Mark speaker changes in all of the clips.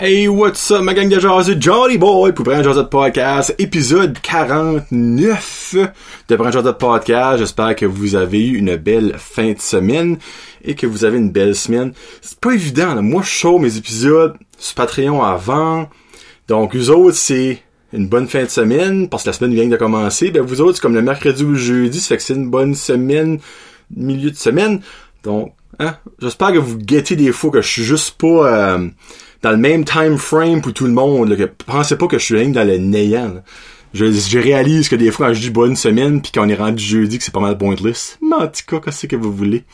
Speaker 1: Hey, what's up, ma gang de jaseux, Johnny Boy, pour Brand Josette Podcast, épisode 49 de Brand Josette Podcast. J'espère que vous avez eu une belle fin de semaine et que vous avez une belle semaine. C'est pas évident, là. Moi, je show mes épisodes sur Patreon avant. Donc, vous autres, c'est une bonne fin de semaine, parce que la semaine vient de commencer. Ben, vous autres, c'est comme le mercredi ou le jeudi, ça fait que c'est une bonne semaine, milieu de semaine. Donc, hein, j'espère que vous guettez des fois que je suis juste pas... Euh, dans le même time frame pour tout le monde. Là, pensez pas que je suis dans le néant. Je, réalise que des fois je dis bonne semaine puis qu'on est rendu jeudi que c'est pas mal pointless. Mais en tout cas, qu'est-ce que vous voulez?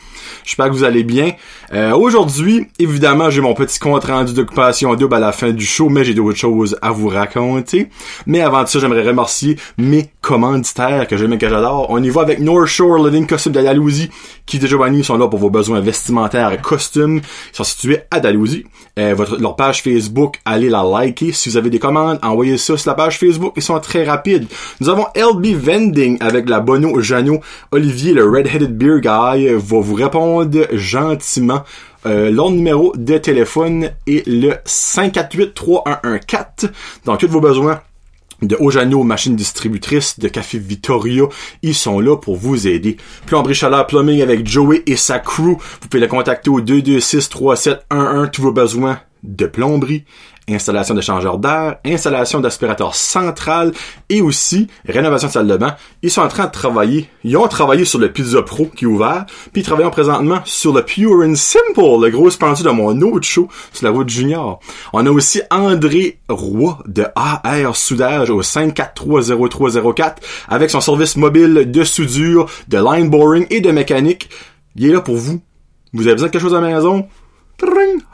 Speaker 1: J'espère que vous allez bien. Euh, Aujourd'hui, évidemment, j'ai mon petit compte rendu d'occupation double à la fin du show, mais j'ai d'autres choses à vous raconter. Mais avant ça, j'aimerais remercier mes commanditaires que j'aime et que j'adore. On y va avec North Shore Living Costume de Dalhousie, qui déjà Giovanni sont là pour vos besoins vestimentaires et costumes. Ils sont situés à Dalhousie. Euh, votre, leur page Facebook, allez la liker. Si vous avez des commandes, envoyez ça sur la page Facebook. Ils sont très Nous avons LB Vending avec la Bono Jano. Olivier, le Red-Headed Beer Guy, va vous répondre gentiment. Euh, numéro de téléphone est le 548-3114. Donc, tous vos besoins de Ojano, machine distributrice, de Café Vittoria, ils sont là pour vous aider. Plomberie Chaleur Plumbing avec Joey et sa crew, vous pouvez le contacter au 226-3711, tous vos besoins de plomberie, installation de changeur d'air, installation d'aspirateur central et aussi rénovation de salle de bain. Ils sont en train de travailler. Ils ont travaillé sur le Pizza Pro qui est ouvert, puis ils travaillent présentement sur le Pure and Simple, le gros sponsor de mon autre show sur la route junior. On a aussi André Roy de AR Soudage au 5430304 avec son service mobile de soudure, de line boring et de mécanique. Il est là pour vous. Vous avez besoin de quelque chose à la maison?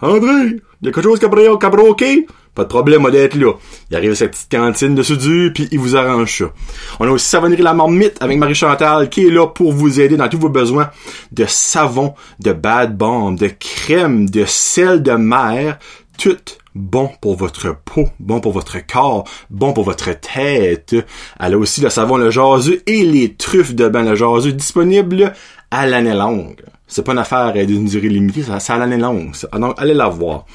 Speaker 1: André, il y a quelque chose qui a broqué? Pas de problème, on d'être là. Il arrive à cette petite cantine de soudure, puis il vous arrange ça. On a aussi Savonnerie La Marmite avec Marie-Chantal, qui est là pour vous aider dans tous vos besoins de savon, de bad bomb, de crème, de sel de mer, tout bon pour votre peau, bon pour votre corps, bon pour votre tête. Elle a aussi le savon le jaseux et les truffes de bain le jaseux disponibles à l'année longue. C'est pas une affaire d'une durée limitée, c'est à l'année longue. Donc, allez la voir.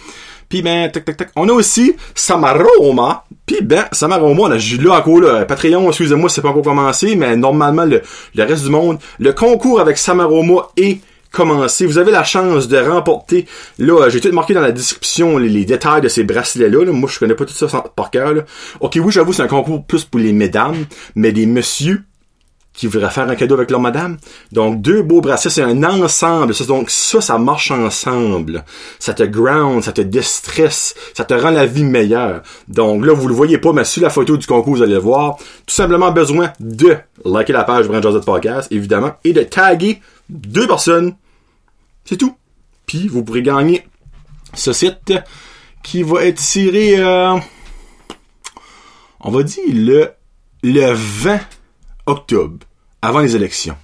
Speaker 1: Puis ben, tac, tac, tac. On a aussi Samaroma. Puis ben, Samaroma, on a là encore là, Patreon, excusez-moi, c'est pas encore commencé, mais normalement, le, reste du monde, le concours avec Samaroma est commencé. Vous avez la chance de remporter, là, j'ai tout marqué dans la description les, détails de ces bracelets-là. Moi, je connais pas tout ça par cœur. Ok, oui, j'avoue, c'est un concours plus pour les mesdames, mais des messieurs, qui voudraient faire un cadeau avec leur madame. Donc, deux beaux bracelets, c'est un ensemble. Donc, ça, ça marche ensemble. Ça te ground, ça te déstresse, ça te rend la vie meilleure. Donc, là, vous le voyez pas, mais sur la photo du concours, vous allez le voir. Tout simplement besoin de liker la page Brand Josette Podcast, évidemment, et de taguer deux personnes. C'est tout. Puis, vous pourrez gagner ce site qui va être tiré, euh, on va dire, le, le 20 octobre, avant les élections.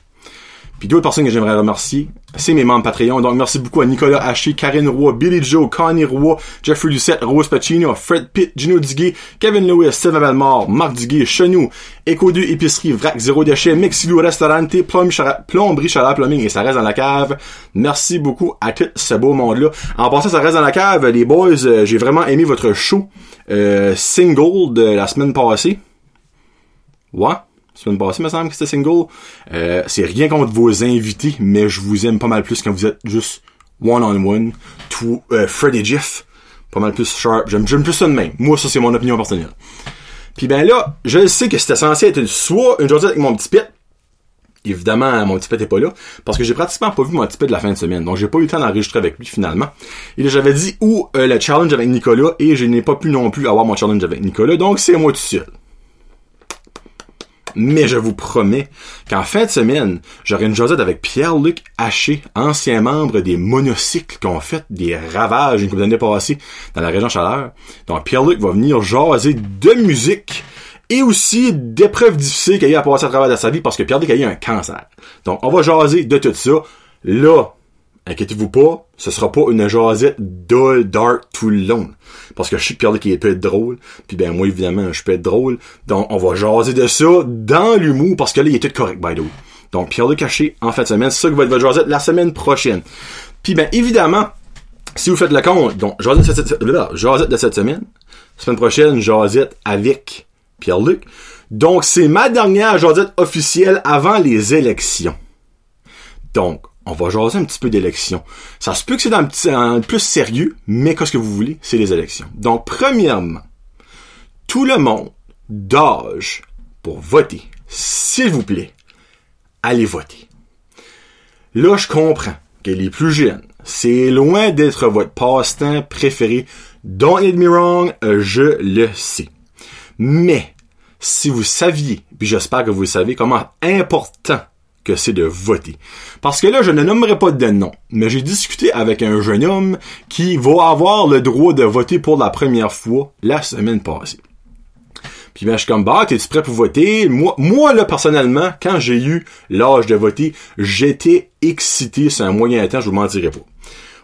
Speaker 1: Puis d'autres personnes que j'aimerais remercier, c'est mes membres Patreon. Donc merci beaucoup à Nicolas Haché, Karine Roy, Billy Joe, Connie Roy, Jeffrey Lucette, Rose Pacino, Fred Pitt, Gino Duguay, Kevin Lewis, Steve Belmore, Marc Duguay, Chenou, Echo 2, Épicerie, Vrac, Zéro Déchet, Mexilou, Restaurante, Plomberie, Chaleur, Plumbing et ça reste dans la cave. Merci beaucoup à tout ce beau monde-là. En passant, ça reste dans la cave, les boys, euh, j'ai vraiment aimé votre show euh, single de la semaine passée. Ouais semaine passée, me semble que c'était single. Euh, c'est rien contre vos invités, mais je vous aime pas mal plus quand vous êtes juste one-on-one. Tout, euh, Fred et Jeff, pas mal plus sharp. J'aime, j'aime plus ça de même. Moi, ça, c'est mon opinion personnelle. Puis ben là, je sais que c'était censé être soit une journée avec mon petit pet. Évidemment, mon petit pet est pas là, parce que j'ai pratiquement pas vu mon petit pet de la fin de semaine, donc j'ai pas eu le temps d'enregistrer avec lui finalement. Et j'avais dit où euh, le challenge avec Nicolas, et je n'ai pas pu non plus avoir mon challenge avec Nicolas, donc c'est moi tout seul. Mais je vous promets qu'en fin de semaine, j'aurai une jasette avec Pierre-Luc Haché, ancien membre des monocycles qui ont fait des ravages une couple d'années passées dans la région Chaleur. Donc Pierre-Luc va venir jaser de musique et aussi d'épreuves difficiles qu'il a eu à passer à travers de sa vie parce que Pierre-Luc a eu un cancer. Donc on va jaser de tout ça. Là, inquiétez-vous pas, ce sera pas une jasette dull, dark tout le long. Parce que je suis Pierre qui peut être drôle. Puis ben moi évidemment, je peux être drôle. Donc on va jaser de ça dans l'humour parce que là il est tout correct by the way. Donc Pierre de Caché en fin de semaine, c'est ça qui va être votre jasette la semaine prochaine. Puis ben évidemment, si vous faites le compte, donc, Josette de cette, semaine, semaine prochaine, Josette avec Pierre-Luc. Donc, c'est ma dernière Josette officielle avant les élections. Donc, on va jaser un petit peu d'élections. Ça se peut que c'est dans, le plus sérieux, mais qu'est-ce que vous voulez? C'est les élections. Donc, premièrement, tout le monde d'âge pour voter, s'il vous plaît, allez voter. Là, je comprends que les plus jeunes, c'est loin d'être votre passe-temps préféré. Don't get me wrong, je le sais. Mais, si vous saviez, puis j'espère que vous savez comment important que c'est de voter. Parce que là, je ne nommerai pas de nom, mais j'ai discuté avec un jeune homme qui va avoir le droit de voter pour la première fois la semaine passée. Puis ben, je suis comme, bah, t'es-tu prêt pour voter? Moi, moi, là, personnellement, quand j'ai eu l'âge de voter, j'étais excité c'est un moyen temps, je vous mentirai pas.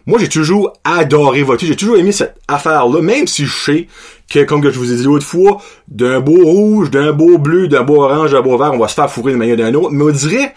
Speaker 1: Moi, j'ai toujours adoré voter, j'ai toujours aimé cette affaire-là, même si je sais que, comme je vous ai dit l'autre fois, d'un beau rouge, d'un beau bleu, d'un beau orange, d'un beau vert, on va se faire fourrer de manière d'un autre, mais on dirait,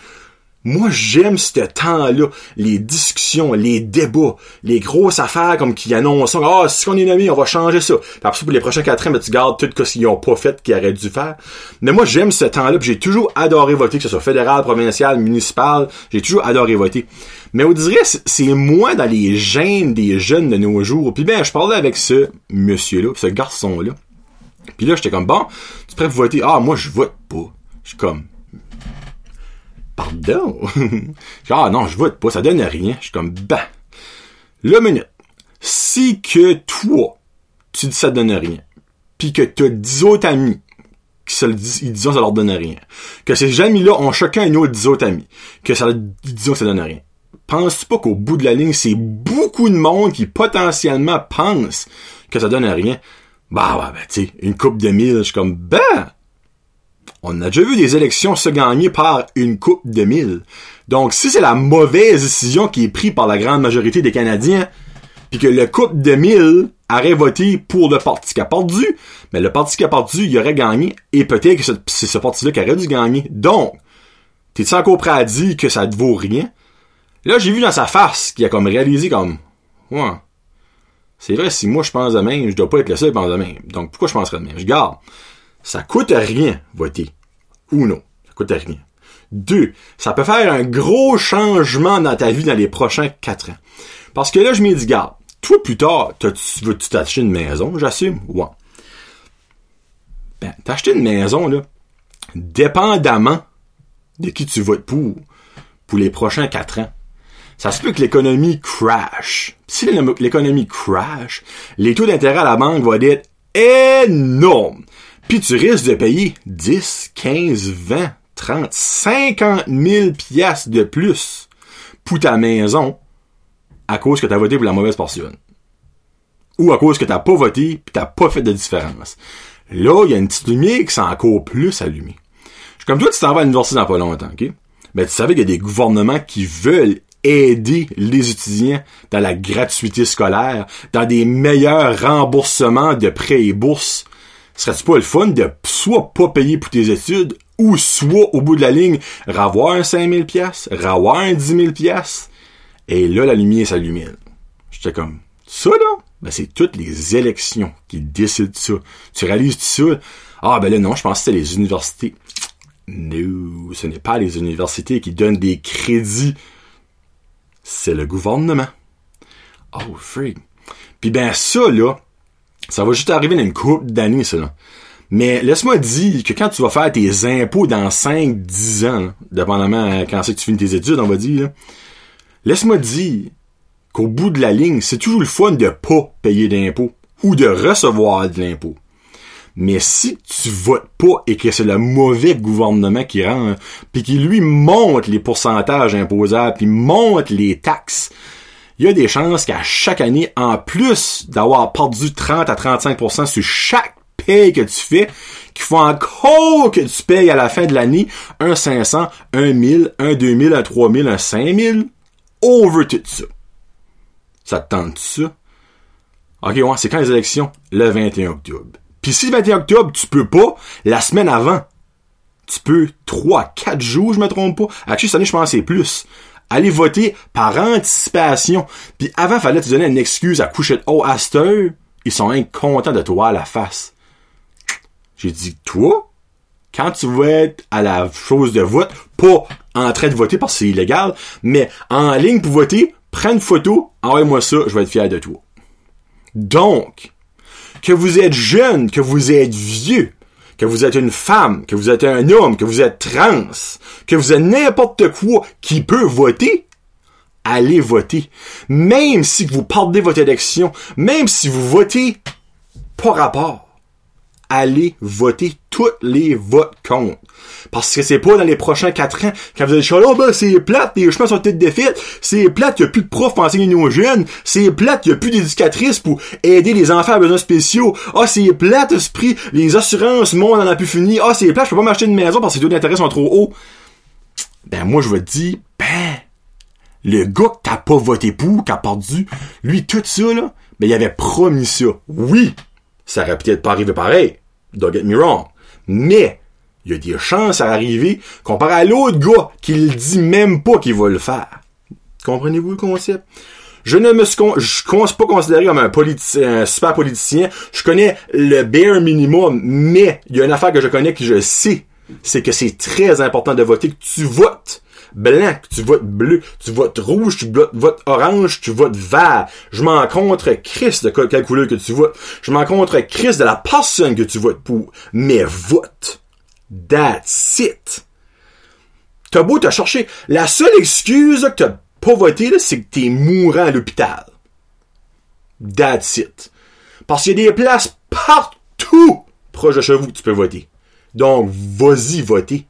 Speaker 1: moi, j'aime ce temps-là, les discussions, les débats, les grosses affaires comme qui annoncent, ah, si on est amis, on va changer ça. Puis après pour les prochains quatre ans, ben, tu gardes tout ce qu'ils ont pas fait, qu'ils auraient dû faire. Mais moi, j'aime ce temps-là, j'ai toujours adoré voter, que ce soit fédéral, provincial, municipal, j'ai toujours adoré voter. Mais on dirait, c'est moins dans les gènes des jeunes de nos jours. Puis ben, je parlais avec ce monsieur-là, ce garçon-là. Puis là, j'étais comme, bon, tu prêt pour voter? Ah, moi, je vote pas. Je suis comme, pardon? ah non, je vote pas, ça donne rien. Je suis comme, ben, le minute. Si que toi, tu dis ça donne rien, puis que t'as 10 autres amis qui se le disent, ils disent ça leur donne rien, que ces amis-là ont chacun un autre 10 autres amis, que ça, disent que ça donne rien. Penses-tu pas qu'au bout de la ligne, c'est beaucoup de monde qui potentiellement pense que ça donne rien? Bah ouais, ben tu sais, une coupe de mille, je suis comme, ben, on a déjà vu des élections se gagner par une coupe de mille. Donc, si c'est la mauvaise décision qui est prise par la grande majorité des Canadiens, puis que le coupe de mille aurait voté pour le parti qui a perdu, mais le parti qui a perdu, il aurait gagné, et peut-être que c'est ce parti-là qui aurait dû gagner. Donc, t'es-tu encore prêt à dire que ça ne vaut rien? Là, j'ai vu dans sa face qu'il a comme réalisé comme, ouais, c'est vrai, si moi je pense de même, je dois pas être le seul à penser de même. Donc, pourquoi je penserais de même? Je garde. Ça coûte rien, voter. Ou non. Ça coûte rien. Deux, ça peut faire un gros changement dans ta vie dans les prochains quatre ans. Parce que là, je me dis, garde, toi, plus tard, tu veux-tu t'acheter une maison, j'assume? Ouais. Ben, t'acheter une maison, là, dépendamment de qui tu votes pour, pour les prochains quatre ans. Ça se peut que l'économie crash. Si l'économie crash, les taux d'intérêt à la banque vont être énormes. Puis tu risques de payer 10, 15, 20, 30, 50 000 pièces de plus pour ta maison à cause que tu as voté pour la mauvaise personne. Ou à cause que t'as pas voté puis t'as pas fait de différence. Là, il y a une petite lumière qui s'est encore plus allumée. Comme toi, tu t'en vas à l'université dans pas longtemps, ok? Mais tu savais qu'il y a des gouvernements qui veulent aider les étudiants dans la gratuité scolaire, dans des meilleurs remboursements de prêts et bourses serait-tu pas le fun de soit pas payer pour tes études, ou soit, au bout de la ligne, ravoir un 5000 pièces, ravoir un 10 000 pièces, et là, la lumière s'allumine. J'étais comme, ça, là, ben, c'est toutes les élections qui décident ça. Tu réalises ça? Ah, ben là, non, je pense que c'est les universités. Non, ce n'est pas les universités qui donnent des crédits. C'est le gouvernement. Oh, freak. Puis ben ça, là, ça va juste arriver dans une couple d'années, ça. Mais laisse-moi dire que quand tu vas faire tes impôts dans 5-10 ans, dépendamment quand c'est que tu finis tes études, on va dire, laisse-moi dire qu'au bout de la ligne, c'est toujours le fun de pas payer d'impôts ou de recevoir de l'impôt. Mais si tu votes pas et que c'est le mauvais gouvernement qui rend, puis qui lui monte les pourcentages imposables, puis monte les taxes, il y a des chances qu'à chaque année, en plus d'avoir perdu 30 à 35% sur chaque paye que tu fais, qu'il faut encore que tu payes à la fin de l'année un 500, un 1000, un 2000, un 3000, un 5000, over tout ça. Ça te tente ça? Ok, ouais, c'est quand les élections? Le 21 octobre. Puis si le 21 octobre, tu peux pas, la semaine avant, tu peux 3, 4 jours, je me trompe pas. Actually, cette année, je pense que c'est plus. Allez voter par anticipation. Puis avant, fallait te donner une excuse à coucher de haut à cette. Ils sont incontents de toi à la face. J'ai dit, toi, quand tu vas être à la chose de vote, pas en train de voter parce que c'est illégal, mais en ligne pour voter, prends une photo, envoie-moi ça, je vais être fier de toi. Donc, que vous êtes jeune, que vous êtes vieux, que vous êtes une femme, que vous êtes un homme, que vous êtes trans, que vous êtes n'importe quoi qui peut voter, allez voter. Même si vous perdez votre élection, même si vous votez pas rapport, allez voter. Toutes les votes comptent. Parce que c'est pas dans les prochains quatre ans, quand vous allez chialer, oh ben, c'est plate, les chemins sont peut-être défaites, c'est plate, y a plus de profs pour enseigner nos jeunes, c'est plate, y a plus d'éducatrices pour aider les enfants à besoins spéciaux, ah, oh, c'est plate, esprit, les assurances, monde en a plus fini, ah, oh, c'est plate, je peux pas m'acheter une maison parce que les taux d'intérêt sont trop hauts. Ben, moi, je vous dis, ben, le gars qui t'as pas voté pour, qui a perdu, lui, tout ça, là, ben, il avait promis ça. Oui, ça aurait peut-être pas arrivé pareil. Don't get me wrong. Mais, il y a des chances à arriver comparé à l'autre gars qui le dit même pas qu'il va le faire. Comprenez-vous le concept? Je ne me suis pas considéré comme un un super politicien. Je connais le bare minimum, mais il y a une affaire que je connais que je sais. C'est que c'est très important de voter, que tu votes blanc, tu votes bleu, tu votes rouge, tu votes orange, tu votes vert. Je m'en contre Christ de quelle couleur que tu votes. Je m'en contre Christ de la personne que tu votes pour. Mais vote. That's it. T'as beau te chercher. La seule excuse que t'as pas voté, c'est que t'es mourant à l'hôpital. That's it. Parce qu'il y a des places partout proche de chez vous que tu peux voter. Donc, vas-y voter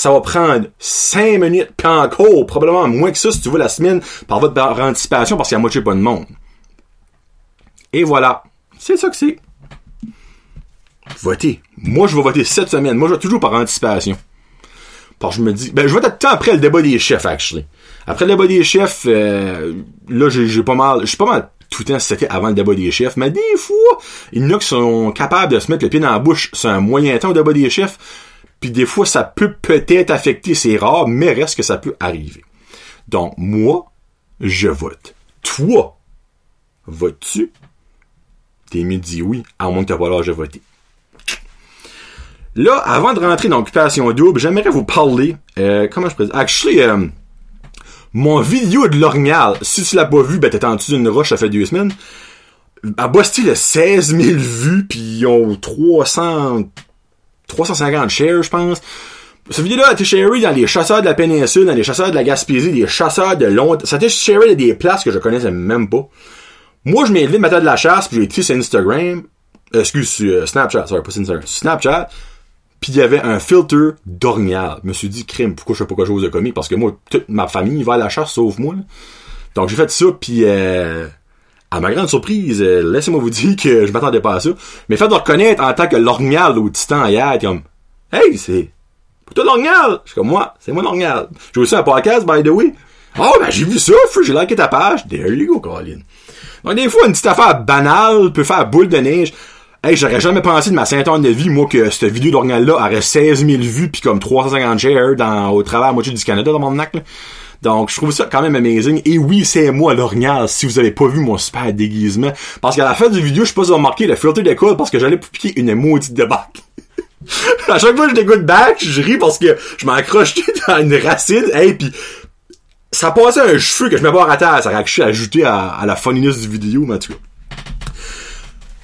Speaker 1: ça va prendre 5 minutes, puis encore, probablement moins que ça si tu veux la semaine par votre anticipation parce qu'il y a moitié pas de monde. Et voilà. C'est ça que c'est. Votez. Moi, je vais voter cette semaine. Moi, je vais toujours par anticipation. Parce que je me dis, ben, je vais être temps après le débat des chefs, actually. Après le débat des chefs, euh, là, j'ai pas mal, je suis pas mal tout le temps c'était avant le débat des chefs, mais des fois, il y en a qui sont capables de se mettre le pied dans la bouche sur un moyen temps au débat des chefs. Puis des fois, ça peut peut-être affecter, c'est rare, mais reste que ça peut arriver. Donc, moi, je vote. Toi, votes-tu? T'es mis dit oui, à moins que t'as pas l'âge de voter. Là, avant de rentrer dans l'occupation double, j'aimerais vous parler, euh, comment je présente? Actually, euh, mon vidéo de l'orignal, si tu l'as pas vu, ben t'es en dessous d'une roche, ça fait deux semaines. À Boston, il a 16 000 vues, puis ils ont 300 350 shares, je pense. Cette vidéo-là a été sharée dans les chasseurs de la péninsule, dans les chasseurs de la Gaspésie, des chasseurs de Londres. Ça a été sharé dans des places que je connaissais même pas. Moi, je m'ai élevé de de la chasse, puis j'ai été sur Instagram, euh, excuse, sur euh, Snapchat, sorry, pas sur Instagram, Snapchat, puis il y avait un filter d'orignal. Je me suis dit, crime, pourquoi je fais pas quelque chose de comique? Parce que moi, toute ma famille va à la chasse, sauf moi. Donc j'ai fait ça, puis euh, à ma grande surprise, euh, laissez-moi vous dire que je m'attendais pas à ça. Mais fait de reconnaître en tant que l'orignal au titan hier, comme, hey, c'est, toi l'orignal! Je suis comme, moi, c'est moi l'orignal. J'ai aussi un podcast, by the way. Oh, ben, j'ai vu ça, j'ai liké ta page. There you go, Colin. Donc, des fois, une petite affaire banale peut faire boule de neige. Hey, j'aurais jamais pensé de ma centaine de vie, moi, que cette vidéo d'orignal-là aurait 16 000 vues pis comme 350 shares dans, au travers à moitié du Canada dans mon là. Donc, je trouve ça quand même amazing. Et oui, c'est moi l'orignal, si vous avez pas vu mon super déguisement. Parce qu'à la fin du vidéo, je sais pas si vous avez remarqué le filtre d'école parce que j'allais piquer une maudite bac. à chaque fois que je dégoûte back, je ris parce que je m'accroche dans une racine, et puis ça passait un cheveu que je mets pas à terre, ça aurait ajouté à, à la funniness du vidéo, mais en tout cas.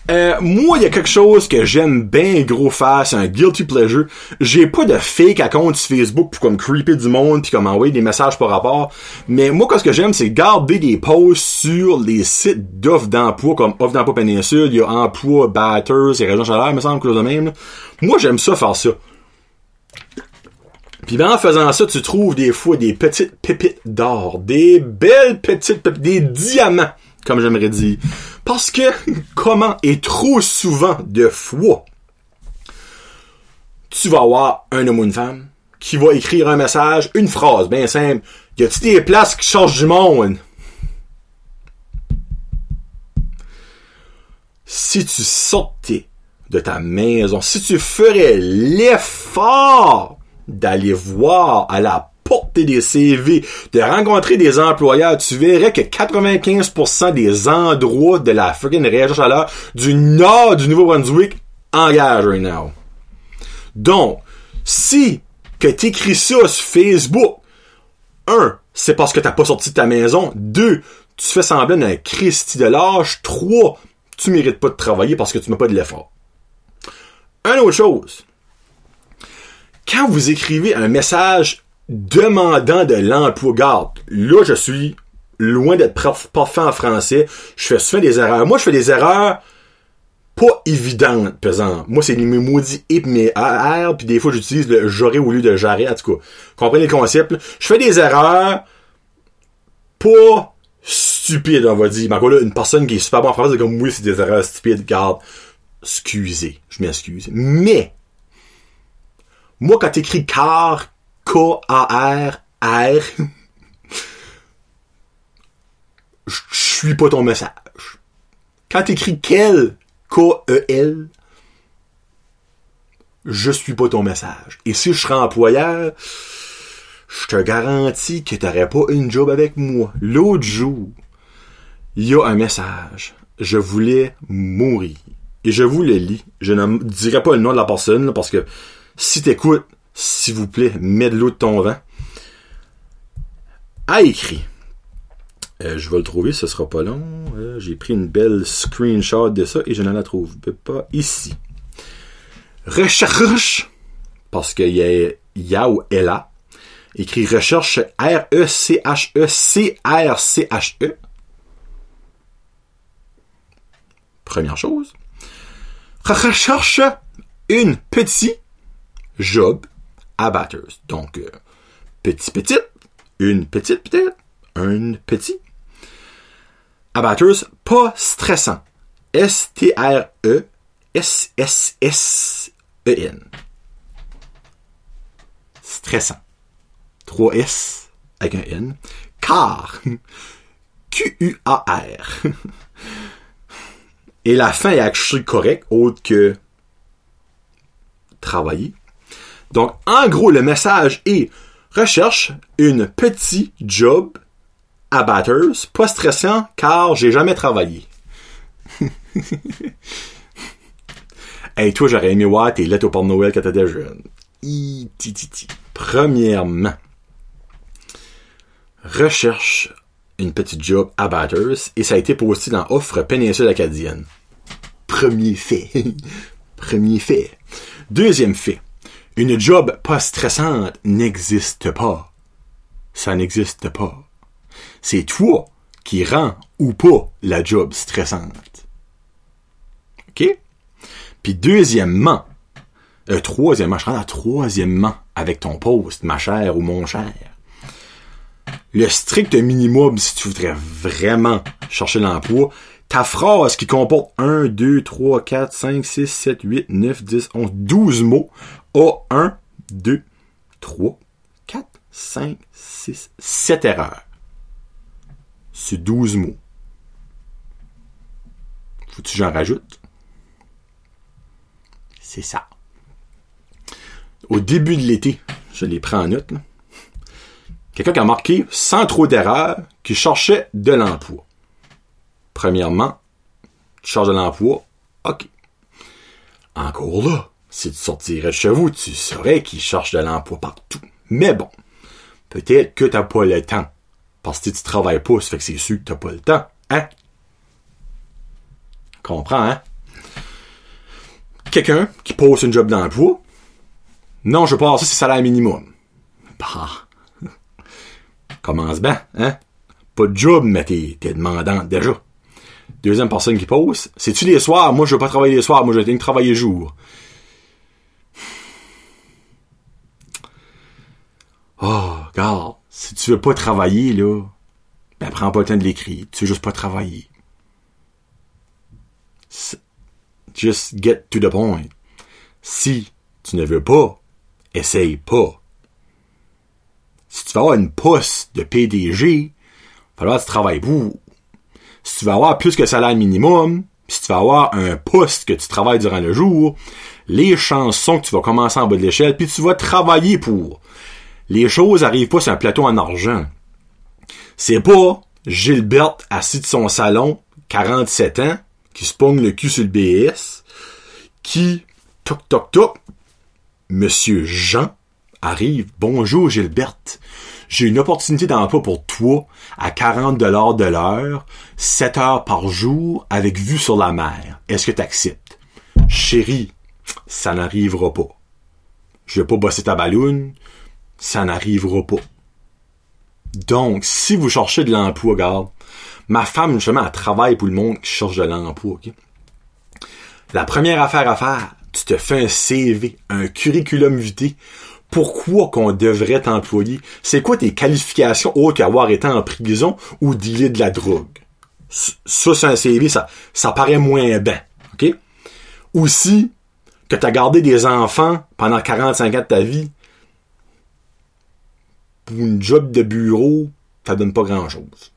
Speaker 1: Euh, moi, il y a quelque chose que j'aime bien gros faire, c'est un guilty pleasure. J'ai pas de fake account sur Facebook pour comme creeper du monde puis comme envoyer des messages par rapport. Mais moi, ce que j'aime, c'est garder des posts sur les sites d'offres d'emploi comme Offre d'emploi péninsule, il y a Emploi, Batters et Région Chaleur, me semble que de même. Moi, j'aime ça faire ça. Puis ben, en faisant ça, tu trouves des fois des petites pépites d'or, des belles petites pépites, des diamants comme j'aimerais dire. Parce que, comment et trop souvent de fois, tu vas avoir un homme ou une femme qui va écrire un message, une phrase bien simple. Y a-tu des places qui changent du monde? Si tu sortais de ta maison, si tu ferais l'effort d'aller voir à la porter des CV, de rencontrer des employeurs, tu verrais que 95% des endroits de la freaking région chaleur du nord du Nouveau-Brunswick engagent right now. Donc, si que t'écris ça sur Facebook, un, c'est parce que t'as pas sorti de ta maison. Deux, tu fais semblant d'un Christy de l'âge. Trois, tu mérites pas de travailler parce que tu mets pas de l'effort. Une autre chose. Quand vous écrivez un message demandant de l'emploi, garde, là, je suis loin d'être parfait en français. Je fais souvent des erreurs. Moi, je fais des erreurs pas évidentes, par Moi, c'est les maudits hip, mes R, puis des fois, j'utilise le j'aurais au lieu de j'arrête, en tout cas. Comprenez le concept, Je fais des erreurs pas stupides, on va dire. Mais là, une personne qui est super bonne en français, c'est comme, oui, c'est des erreurs stupides, garde. Excusez. Je m'excuse. Mais, moi, quand t'écris car, K-A-R, R, je suis pas ton message. Quand t'écris quel, K-E-L, je suis pas ton message. Et si je serais employeur, je te garantis que t'aurais pas une job avec moi. L'autre jour, il y a un message. Je voulais mourir. Et je vous le lis. Je ne dirai pas le nom de la personne, parce que si t'écoutes, s'il vous plaît, mets de l'eau de ton vent. A écrit. Euh, je vais le trouver, ce sera pas long. Euh, j'ai pris une belle screenshot de ça et je ne la trouve pas ici. Recherche, parce qu'il y a Ya ou Ella, écrit recherche R-E-C-H-E-C-R-C-H-E. -E. Première chose. Recherche une petite job abatteuse. Donc, euh, petit, une petite, peut-être, un petit. Abatters, pas stressant. S-T-R-E-S-S-S-E-N. Stressant. 3 S avec un N. Car. Q-U-A-R. Et la fin est actually correcte, autre que travailler. Donc, en gros, le message est recherche une petite job à Batters, pas stressant car j'ai jamais travaillé. hey, toi, j'aurais aimé voir tes lettres au Père Noël quand t'étais jeune. Premièrement, recherche une petite job à Batters et ça a été posté dans Offre Péninsule Acadienne. Premier fait. Premier fait. Deuxième fait. Une job pas stressante n'existe pas. Ça n'existe pas. C'est toi qui rends ou pas la job stressante. OK? Puis deuxièmement, euh, troisièmement, je rentre à troisièmement avec ton poste, ma chère ou mon cher. Le strict minimum, si tu voudrais vraiment chercher l'emploi, ta phrase qui comporte 1, 2, 3, 4, 5, 6, 7, 8, 9, 10, 11, 12 mots a 1, 2, 3, 4, 5, 6, 7 erreurs. C'est 12 mots. Faut-tu que j'en rajoute? C'est ça. Au début de l'été, je les prends en note, quelqu'un qui a marqué sans trop d'erreurs qui cherchait de l'emploi. Premièrement, tu cherches de l'emploi, ok. Encore là, si tu sortirais de chez vous, tu saurais qu'il cherche de l'emploi partout. Mais bon, peut-être que t'as pas le temps. Parce que tu travailles pas, ça fait que c'est sûr que t'as pas le temps. Hein? Comprends, hein? Quelqu'un qui pose une job d'emploi? Non, je pense que c'est salaire minimum. Bah. Commence bien, hein? Pas de job, mais t'es demandant déjà. Deuxième personne qui pose. C'est-tu les soirs? Moi, je veux pas travailler les soirs. Moi, je veux travailler jour. Oh, regarde, si tu veux pas travailler, là, ben prends pas le temps de l'écrire. Tu veux juste pas travailler. Just get to the point. Si tu ne veux pas, essaye pas. Si tu veux avoir une poste de PDG, il va falloir que tu travailles pour. Si tu veux avoir plus que salaire minimum, si tu vas avoir un poste que tu travailles durant le jour, les chances sont que tu vas commencer en bas de l'échelle, puis tu vas travailler pour. Les choses arrivent pas sur un plateau en argent. C'est pas Gilberte assis de son salon, 47 ans, qui se le cul sur le BS, qui, toc toc toc, Monsieur Jean arrive. Bonjour Gilberte. J'ai une opportunité d'emploi pour toi à 40 dollars de l'heure, 7 heures par jour avec vue sur la mer. Est-ce que tu acceptes? Chérie, ça n'arrivera pas. Je vais pas bosser ta balloune, ça n'arrivera pas. Donc, si vous cherchez de l'emploi, regarde, ma femme, justement, elle travaille pour le monde qui cherche de l'emploi, ok? La première affaire à faire, tu te fais un CV, un curriculum vitae. Pourquoi qu'on devrait t'employer? C'est quoi tes qualifications autres qu'avoir été en prison ou dealer de la drogue? Ça, c'est un CV, ça, paraît moins bien, ok? Aussi, que t'as gardé des enfants pendant 45 ans de ta vie, pour une job de bureau, ça donne pas grand chose.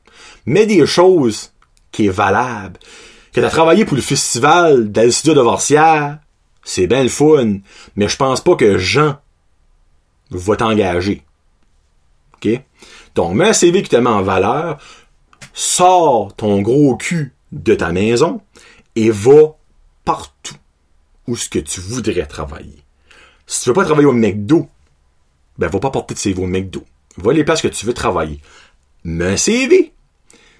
Speaker 1: Mais des choses qui est valable, que t'as travaillé pour le festival d'Alcidia de Vorsière, c'est bien le fun, mais je pense pas que Jean va t'engager. OK? Donc, mets un CV qui te met en valeur, sors ton gros cul de ta maison et va partout où ce que tu voudrais travailler. Si tu veux pas travailler au McDo, ben, va pas porter de CV au McDo. Va les places que tu veux travailler. Mets un CV.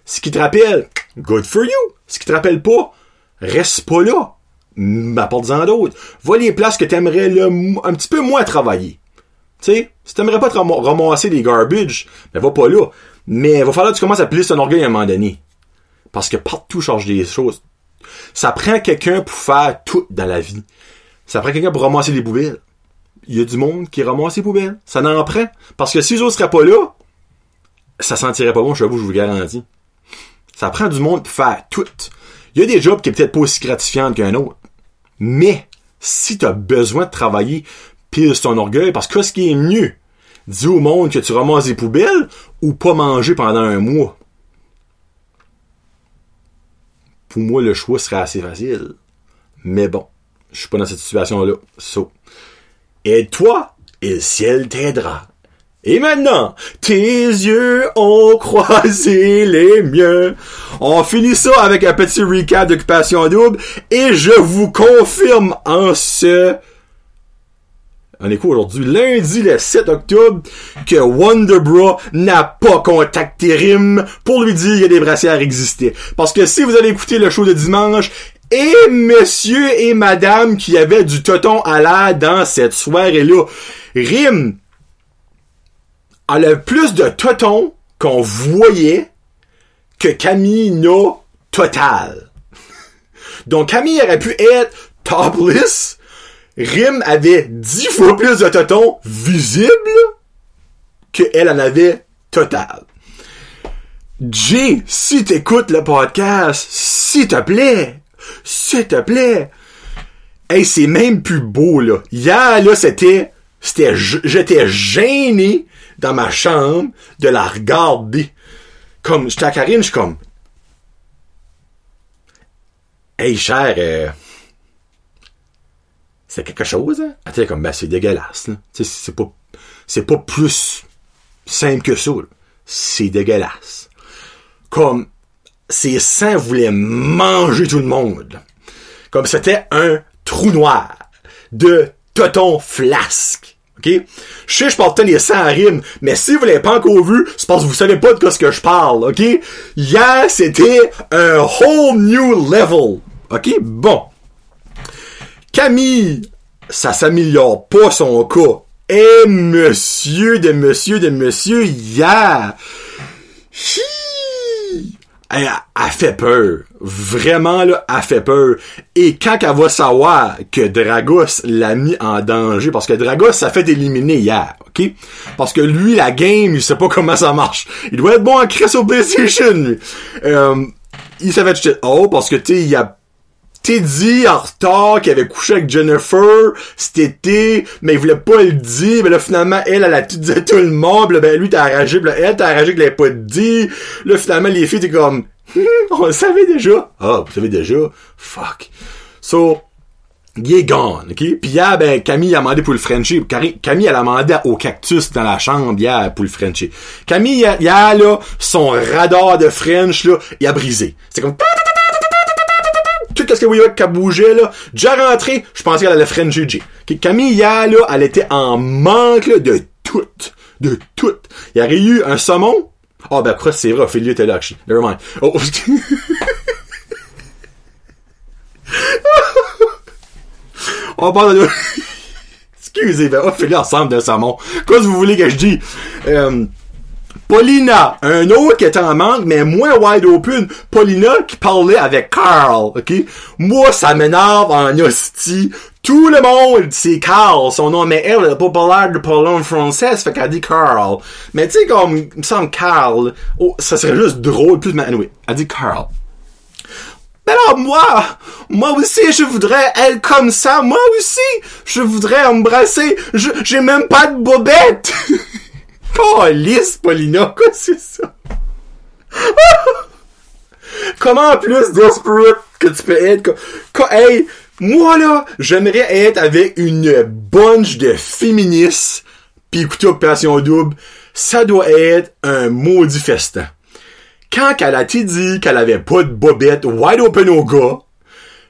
Speaker 1: Ce qui te rappelle, good for you. Ce qui te rappelle pas, reste pas là. M'apporte-en d'autres. Va les places que t'aimerais le, un petit peu moins travailler. Tu sais, si t'aimerais pas te ramasser des garbage, ben va pas là. Mais il va falloir que tu commences à plier ton orgueil à un moment donné. Parce que partout change des choses. Ça prend quelqu'un pour faire tout dans la vie. Ça prend quelqu'un pour ramasser les poubelles il y a du monde qui ramasse ses poubelles. Ça n'en prend. Parce que si les autres seraient pas là, ça sentirait pas bon chez vous, je vous garantis. Ça prend du monde pour faire tout. Il y a des jobs qui sont peut-être pas aussi gratifiants qu'un autre. Mais, si tu as besoin de travailler, pile ton orgueil, parce que ce qui est mieux, dis au monde que tu ramasses des poubelles ou pas manger pendant un mois. Pour moi, le choix serait assez facile. Mais bon, je suis pas dans cette situation-là. So, Aide-toi, et le ciel t'aidera. Et maintenant, tes yeux ont croisé les miens. On finit ça avec un petit recap d'occupation double et je vous confirme en ce on quoi aujourd'hui? Lundi le 7 octobre, que Wonderbra n'a pas contacté Rim pour lui dire que des brassières existaient. Parce que si vous allez écouter le show de dimanche, et monsieur et madame qui avaient du toton à l'air dans cette soirée-là. Rim a le plus de toton qu'on voyait que Camille n'a total. Donc Camille aurait pu être topless. Rim avait dix fois plus de toton visible qu'elle en avait total. Jay, si t'écoutes le podcast, s'il te plaît, s'il te plaît. Hey, c'est même plus beau, là. Hier, là, c'était, c'était, j'étais gêné dans ma chambre de la regarder. Comme, j'étais à Karine, je suis comme, hey, cher, euh, c'est quelque chose, hein? Elle comme, ben, c'est dégueulasse, c'est pas, c'est pas plus simple que ça, C'est dégueulasse. Comme, ses seins voulaient manger tout le monde. Comme c'était un trou noir de toton flasque. OK? Je sais, je portais les seins à rime, mais si vous l'avez pas encore vu, c'est parce que vous savez pas de quoi ce que je parle, OK? Hier, c'était un whole new level. OK? Bon. Camille, ça s'améliore pas son cas. Et monsieur de monsieur de monsieur, hier. Elle, a fait peur. Vraiment, là, elle fait peur. Et quand elle va savoir que Dragos l'a mis en danger, parce que Dragos s'est fait éliminer hier, ok? Parce que lui, la game, il sait pas comment ça marche. Il doit être bon en crise au PlayStation, lui. Euh, il s'est fait oh, parce que, tu sais, il a dit en retard qu'il avait couché avec Jennifer cet été, mais il voulait pas le dire, mais là finalement elle, elle a tout dit à tout le monde, ben lui t'as arrangé, là, elle t'a arrangé qu'il l'avait pas dit, là finalement les filles t'es comme, on le savait déjà, ah vous savez déjà, fuck. So, il est gone, ok? Puis hier, ben, Camille a demandé pour le Frencher. Camille, elle a demandé au cactus dans la chambre hier pour le Frencher. Camille, hier, là, son radar de French, là, il a brisé. C'est comme... Tout ce que voyez qui a bougé, là. Déjà rentré, je pensais qu'elle allait Frencher J. Camille, hier, là, elle était en manque, de tout. De tout. Il y aurait eu un saumon. Ah, oh, ben, quoi, c'est vrai, Ophélie était là, Never mind. Oh. On parle de... Excusez, ben, on fait l'ensemble de saumon. Qu'est-ce que vous voulez que je dise? Euh, Paulina, un autre qui était en manque, mais moins wide open. Paulina qui parlait avec Carl, ok? Moi, ça m'énerve en hostie. Tout le monde, c'est Carl, son nom, mais elle, elle n'a pas parlé de parler en français, ça fait qu'elle dit Carl. Mais tu sais, comme, il me semble Carl, oh, ça serait juste drôle, plus, mais anyway, elle dit Carl. Mais alors moi, moi aussi je voudrais être comme ça, moi aussi je voudrais embrasser, je j'ai même pas de bobette. lisse Paulina, quoi c'est ça? Comment plus desperate que tu peux être? hey, moi là, j'aimerais être avec une bunch de féministes pis écouter Opération Double. Ça doit être un maudit festin quand elle a dit qu'elle avait pas de bobette wide open au gars,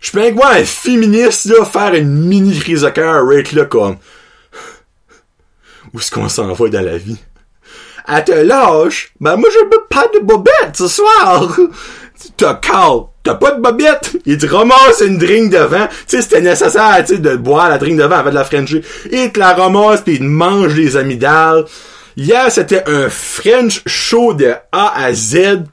Speaker 1: je peux voir un féministe là, faire une mini crise de cœur avec là comme où est-ce qu'on s'en va dans la vie? Elle te lâche, ben moi je veux pas de bobette ce soir. T'as Carl, t'as pas de bobette. Il te ramasse une drink devant. Tu sais, c'était nécessaire, tu sais, de boire la drink devant avec de la Frenchie. Il te la ramasse pis il te mange les amygdales. Hier, c'était un French show de A à Z.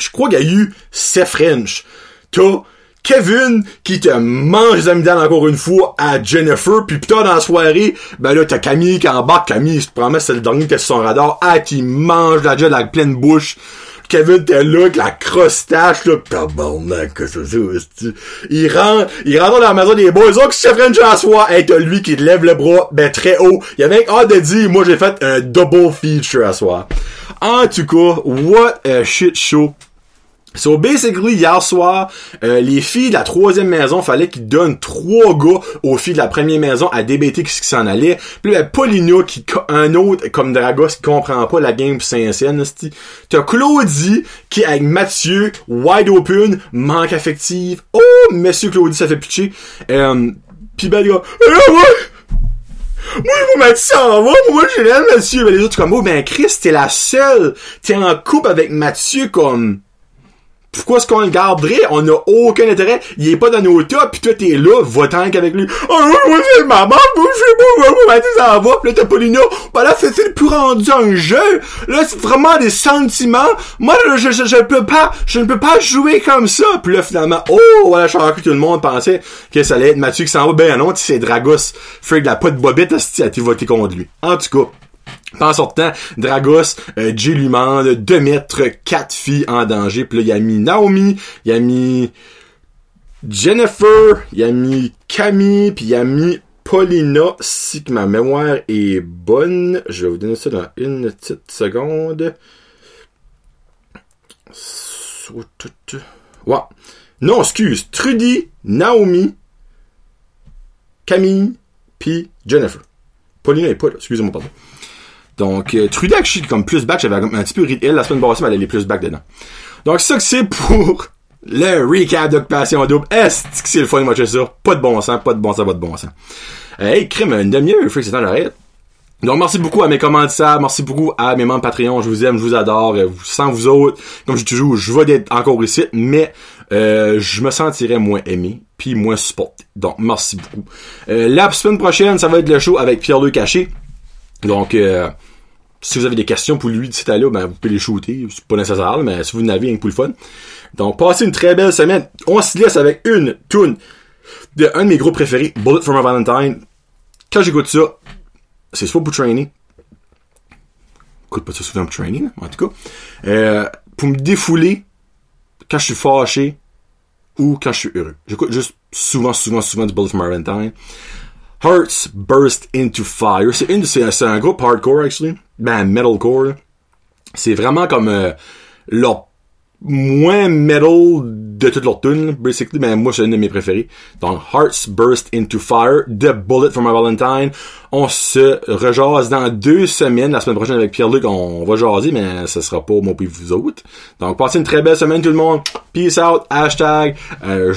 Speaker 1: Je crois qu'il y a eu 7 French. T'as Kevin qui te mange les amygdales encore une fois à Jennifer, puis putain dans la soirée, ben là t'as Camille qui embarque, Camille, je te promets, c'est le dernier qui est sur son radar, ah qui mange la gueule avec pleine bouche. Kevin t'es là, avec la crostache, là, tabarnak, que c'est ça, Il rentre, il rentre dans la maison des boys, oh, que c'est French à soi, hey, t'as lui qui lève le bras, ben, très haut. Il y avait hâte de dire, moi, j'ai fait un double feature à soi. En tout cas, what a shit show. So basically, hier soir, euh, les filles de la troisième maison, fallait qu'ils donnent trois gars aux filles de la première maison à débaiter ce qui s'en allait. Puis là, Paulina, qui, un autre, comme Dragos, qui comprend pas la game Saint-Sienne, T'as Claudie, qui avec Mathieu, wide open, manque affective. Oh, monsieur Claudie, ça fait pitcher. Euh, pis ben, gars, euh, moi, vous mettre ça en va, moi, je l'aime, Mathieu. Mais les autres, comme, oh, ben, Chris, t'es la seule. T'es en couple avec Mathieu, comme, pourquoi est-ce qu'on le garderait? On n'a aucun intérêt. Il est pas dans nos top, pis toi t'es là, va qu'avec lui. Oh, moi c'est maman, moi je moi, moi, ça va. Pis là t'as. Bah là, c'est plus rendu un jeu. Là, c'est vraiment des sentiments. Moi, je, je, je, peux pas, je ne peux pas jouer comme ça. Puis là, finalement, oh, voilà, je crois que tout le monde pensait que ça allait être Mathieu qui s'en va. Ben non, c'est Dragos. Fait de la de bobette, été voté contre lui. En tout cas. En sortant, Dragos, euh, Jay lui demande de mettre quatre filles en danger. Puis là, il a mis Naomi, il a mis Jennifer, il a mis Camille, puis il a mis Paulina. Si que ma mémoire est bonne, je vais vous donner ça dans une petite seconde. Ouais. Non, excuse. Trudy, Naomi, Camille, puis Jennifer. Paulina est pas. Excusez-moi, pardon. Donc, euh, Trudeau, je suis comme plus back, j'avais un petit peu elle la semaine passée, mais elle est plus back dedans. Donc, ça que c'est pour le recap d'Occupation Double. Est-ce que c'est le fun de watcher ça? Pas de bon sens, pas de bon sens, pas de bon sens. Hey, crime, une demi-heure, freak, c'est temps j'arrête. Donc, merci beaucoup à mes commentaires, merci beaucoup à mes membres Patreon, je vous aime, je vous adore. Euh, sans vous autres, comme je dis toujours, je vais d'être encore ici, mais euh, je me sentirais moins aimé, puis moins supporté. Donc, merci beaucoup. Euh, la semaine prochaine, ça va être le show avec Pierre-Luc Caché. Donc, euh, si vous avez des questions pour lui d'ici à là, ben, vous pouvez les shooter. C'est pas nécessaire, mais si vous n'avez rien pour le fun. Donc, passez une très belle semaine. On se laisse avec une tune de un de mes groupes préférés, Bullet from a Valentine. Quand j'écoute ça, c'est soit pour training. Écoute pas ça souvent pour training, en tout cas. Euh, pour me défouler quand je suis fâché ou quand je suis heureux. J'écoute juste souvent, souvent, souvent du Bullet from a Valentine. Hearts Burst into Fire. C'est un groupe hardcore, actually ben, metalcore. C'est vraiment comme euh, leur moins metal
Speaker 2: de toutes leurs tunes, basically, mais moi, c'est une de mes préférés. Donc, Hearts Burst Into Fire, The Bullet for My Valentine. On se rejase dans deux semaines. La semaine prochaine avec Pierre-Luc, on va jaser, mais ce sera pas moi puis vous autres. Donc, passez une très belle semaine tout le monde. Peace out. Hashtag euh.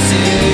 Speaker 3: still